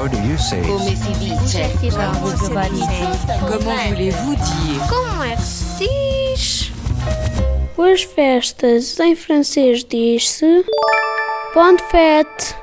How do you say? Come si dice? Como voulez-vous dire Como é que se diz? As festas em francês diz-se Bonne fête.